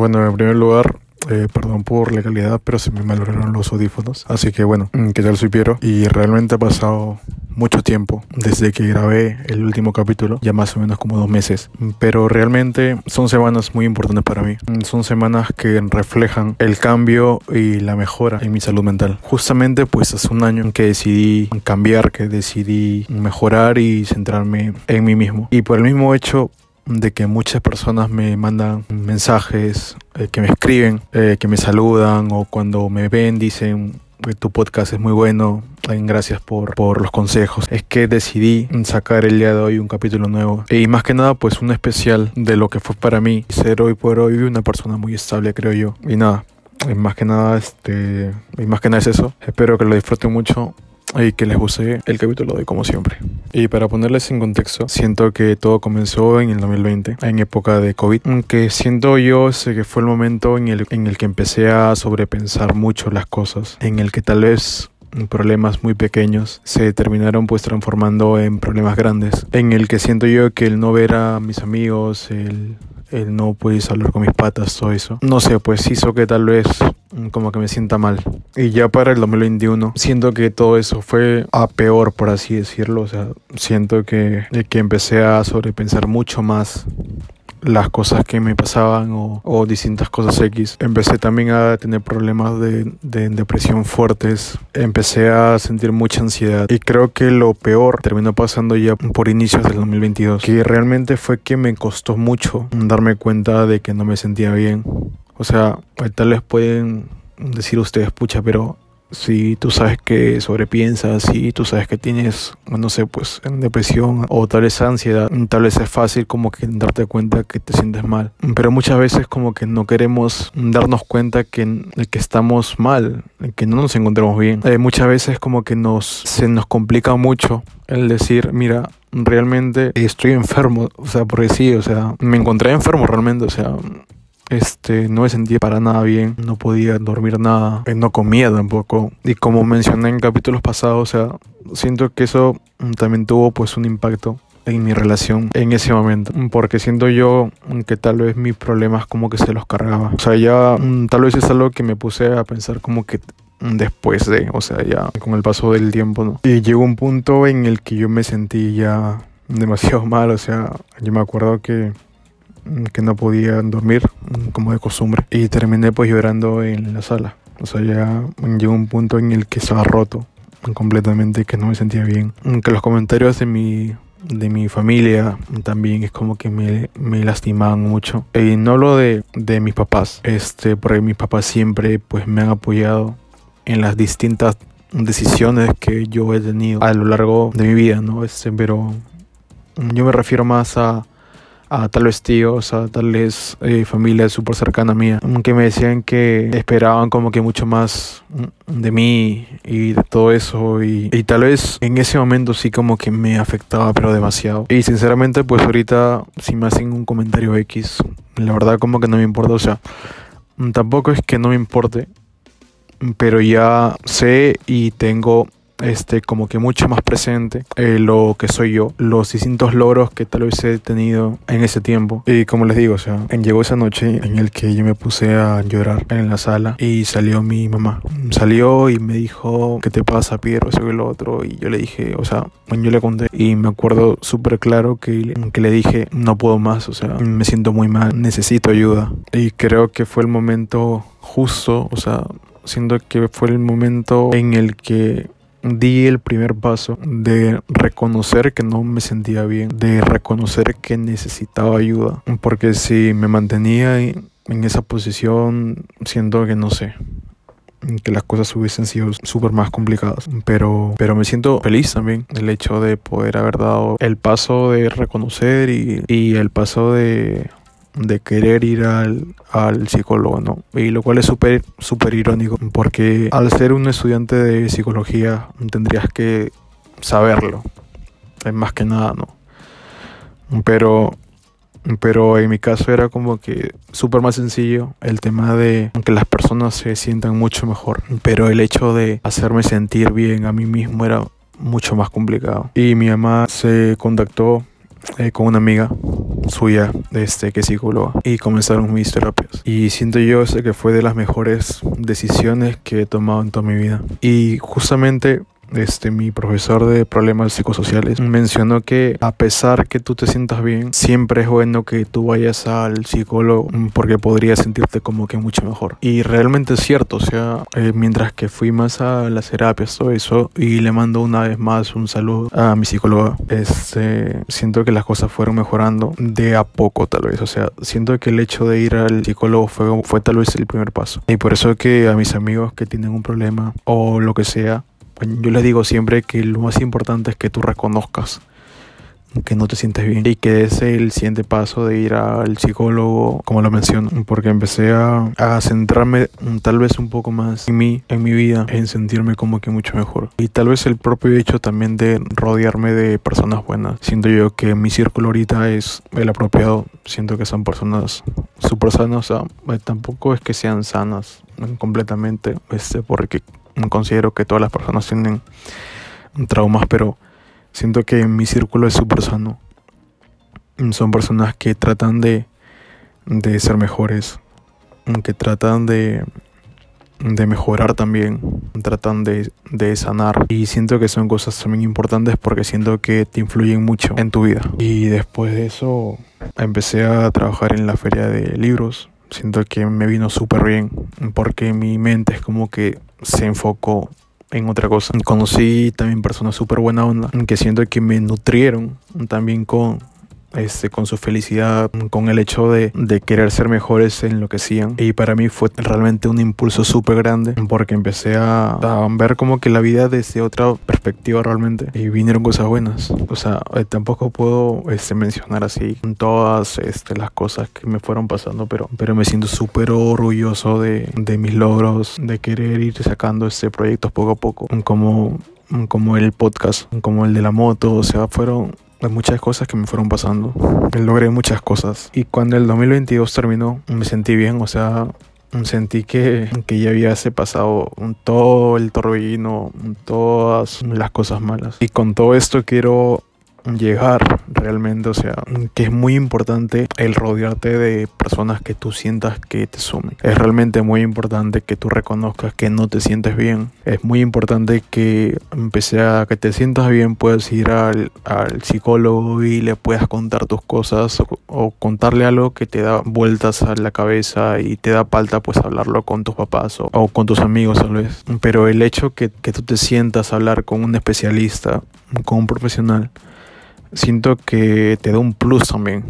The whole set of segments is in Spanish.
Bueno, en primer lugar, eh, perdón por la calidad, pero se me malograron los audífonos. Así que bueno, mm, ¿qué tal soy Piero? Y realmente ha pasado mucho tiempo desde que grabé el último capítulo, ya más o menos como dos meses. Pero realmente son semanas muy importantes para mí. Mm, son semanas que reflejan el cambio y la mejora en mi salud mental. Justamente pues hace un año que decidí cambiar, que decidí mejorar y centrarme en mí mismo. Y por el mismo hecho de que muchas personas me mandan mensajes, eh, que me escriben, eh, que me saludan o cuando me ven dicen que tu podcast es muy bueno, gracias por, por los consejos. Es que decidí sacar el día de hoy un capítulo nuevo y más que nada pues un especial de lo que fue para mí ser hoy por hoy una persona muy estable creo yo. Y nada, más que nada este más que nada es eso. Espero que lo disfruten mucho y que les guste el capítulo de como siempre. Y para ponerles en contexto, siento que todo comenzó en el 2020, en época de COVID, aunque siento yo que fue el momento en el, en el que empecé a sobrepensar mucho las cosas, en el que tal vez problemas muy pequeños se terminaron pues transformando en problemas grandes, en el que siento yo que el no ver a mis amigos, el el no puedes hablar con mis patas, todo eso. No sé, pues hizo que tal vez mm, como que me sienta mal. Y ya para el 2021 siento que todo eso fue a peor, por así decirlo. O sea, siento que, que empecé a sobrepensar mucho más las cosas que me pasaban o, distintas cosas X. Empecé también a tener problemas de, de, depresión fuertes. Empecé a sentir mucha ansiedad. Y creo que lo peor terminó pasando ya por inicios del 2022. Que realmente fue que me costó mucho darme cuenta de que no me sentía bien. O sea, tal vez pueden decir ustedes, pucha, pero si tú sabes que sobrepiensas, si tú sabes que tienes, no sé, pues depresión o tal vez ansiedad, tal vez es fácil como que darte cuenta que te sientes mal. Pero muchas veces como que no queremos darnos cuenta que, que estamos mal, que no nos encontramos bien. Eh, muchas veces como que nos, se nos complica mucho el decir, mira, realmente estoy enfermo, o sea, porque sí, o sea, me encontré enfermo realmente, o sea, este, no me sentía para nada bien, no podía dormir nada, eh, no comía tampoco. Y como mencioné en capítulos pasados, o sea, siento que eso mm, también tuvo pues un impacto en mi relación en ese momento. Porque siento yo que tal vez mis problemas como que se los cargaba. O sea, ya mm, tal vez es algo que me puse a pensar como que después de, o sea, ya con el paso del tiempo, ¿no? Y llegó un punto en el que yo me sentí ya demasiado mal, o sea, yo me acuerdo que Mm, que no podía dormir mm, como de costumbre y terminé pues llorando en la sala. O sea, ya llegó un punto en el que estaba roto completamente, que no me sentía bien. Mm, que los comentarios de mi, de mi familia también es como que me, me lastimaban mucho. Y no lo de, de mis papás, este, porque mis papás siempre pues me han apoyado en las distintas decisiones que yo he tenido a lo largo de mi vida, ¿no? Este, pero yo me refiero más a a tal vez tíos, a tal vez eh, familia súper cercana mía, que me decían que esperaban como que mucho más de mí y de todo eso. Y, y tal vez en ese momento sí como que me afectaba pero demasiado. Y sinceramente pues ahorita si me hacen un comentario X la verdad como que no me importa. O sea tampoco es que no me importe pero ya sé y tengo este, como que mucho más presente eh, lo que soy yo, los distintos logros que tal vez he tenido en ese tiempo. Y como les digo, o sea, llegó esa noche en el que yo me puse a llorar en la sala y salió mi mamá. Salió y me dijo, ¿qué te pasa, Piero? Eso y lo otro. Y yo le dije, o sea, yo le conté y me acuerdo súper claro que, que le dije, no puedo más, o sea, me siento muy mal, necesito ayuda. Y creo que fue el momento justo, o sea, siento que fue el momento en el que di el primer paso de reconocer que no me sentía bien, de reconocer que necesitaba ayuda, porque si me mantenía en esa posición, siento que no sé, que las cosas hubiesen sido súper más complicadas. Pero, pero me siento feliz también el hecho de poder haber dado el paso de reconocer y, y el paso de de querer ir al, al psicólogo, ¿no? Y lo cual es súper, súper irónico, porque al ser un estudiante de psicología tendrías que saberlo, es más que nada, ¿no? Pero, pero en mi caso era como que súper más sencillo el tema de que las personas se sientan mucho mejor, pero el hecho de hacerme sentir bien a mí mismo era mucho más complicado. Y mi mamá se contactó eh, con una amiga suya, este, que psicóloga, y comenzaron mis terapias. Y siento yo que fue de las mejores decisiones que he tomado en toda mi vida. Y justamente este, mi profesor de problemas psicosociales mencionó que a pesar que tú te sientas bien, siempre es bueno que tú vayas al psicólogo porque podrías sentirte como que mucho mejor. Y realmente es cierto, o sea, eh, mientras que fui más a las terapias, todo eso, y le mando una vez más un saludo a mi psicóloga, este, siento que las cosas fueron mejorando de a poco tal vez, o sea, siento que el hecho de ir al psicólogo fue, fue tal vez el primer paso. Y por eso que a mis amigos que tienen un problema o lo que sea, yo les digo siempre que lo más importante es que tú reconozcas que no te sientes bien y que es el siguiente paso de ir al psicólogo como lo menciono porque empecé a, a, centrarme tal vez un poco más en mí en mi vida en sentirme como que mucho mejor. Y tal vez el propio hecho también de rodearme de personas buenas. Siento yo que mi círculo ahorita es el apropiado. Siento que son personas súper sanas. O sea, tampoco es que sean sanas completamente este porque considero que todas las personas tienen traumas, pero siento que mi círculo es súper sano. Son personas que tratan de, de ser mejores, que tratan de, de mejorar también, tratan de, de, sanar. Y siento que son cosas también importantes porque siento que te influyen mucho en tu vida. Y después de eso empecé a trabajar en la feria de libros siento que me vino súper bien porque mi mente es como que se enfocó en otra cosa. Conocí también personas súper buena onda que siento que me nutrieron también con este, con su felicidad, con el hecho de, de, querer ser mejores en lo que hacían. Y para mí fue realmente un impulso súper grande porque empecé a, a, ver como que la vida desde otra perspectiva realmente y vinieron cosas buenas. O sea, eh, tampoco puedo este, mencionar así todas este, las cosas que me fueron pasando, pero, pero me siento súper orgulloso de, de mis logros, de querer ir sacando este proyectos poco a poco, como como el podcast, como el de la moto, o sea, fueron muchas cosas que me fueron pasando. Logré muchas cosas. Y cuando el 2022 terminó, me sentí bien, o sea, sentí que, que ya había pasado todo el torbellino, todas las cosas malas. Y con todo esto quiero llegar realmente, o sea, que es muy importante el rodearte de personas que tú sientas que te sumen. Es realmente muy importante que tú reconozcas que no te sientes bien. Es muy importante que empecé a que te sientas bien, puedas ir al, al psicólogo y le puedas contar tus cosas o, contarle algo que te da vueltas a la cabeza y te da falta pues hablarlo con tus papás o, o con tus amigos tal vez. Pero el hecho que, que tú te sientas a hablar con un especialista, con un profesional, siento que te da un plus también,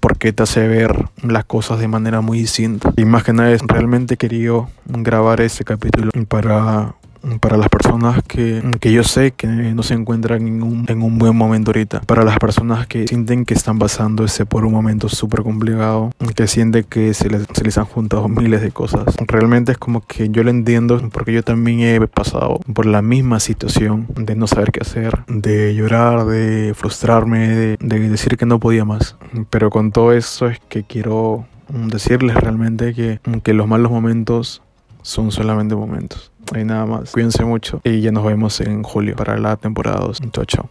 porque te hace ver las cosas de manera muy distinta. Y más que nada, realmente querido grabar ese capítulo para para las personas que, que yo sé que no se encuentran en un, en un, buen momento ahorita, para las personas que sienten que están pasando ese por un momento súper complicado, que sienten que se les, se les han juntado miles de cosas. Realmente es como que yo lo entiendo porque yo también he pasado por la misma situación de no saber qué hacer, de llorar, de frustrarme, de, de decir que no podía más. Pero con todo eso es que quiero decirles realmente que, que los malos momentos son solamente momentos. Hay nada más. Cuídense mucho y ya nos vemos en julio para la temporada 2. Chao, chao.